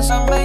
piénsame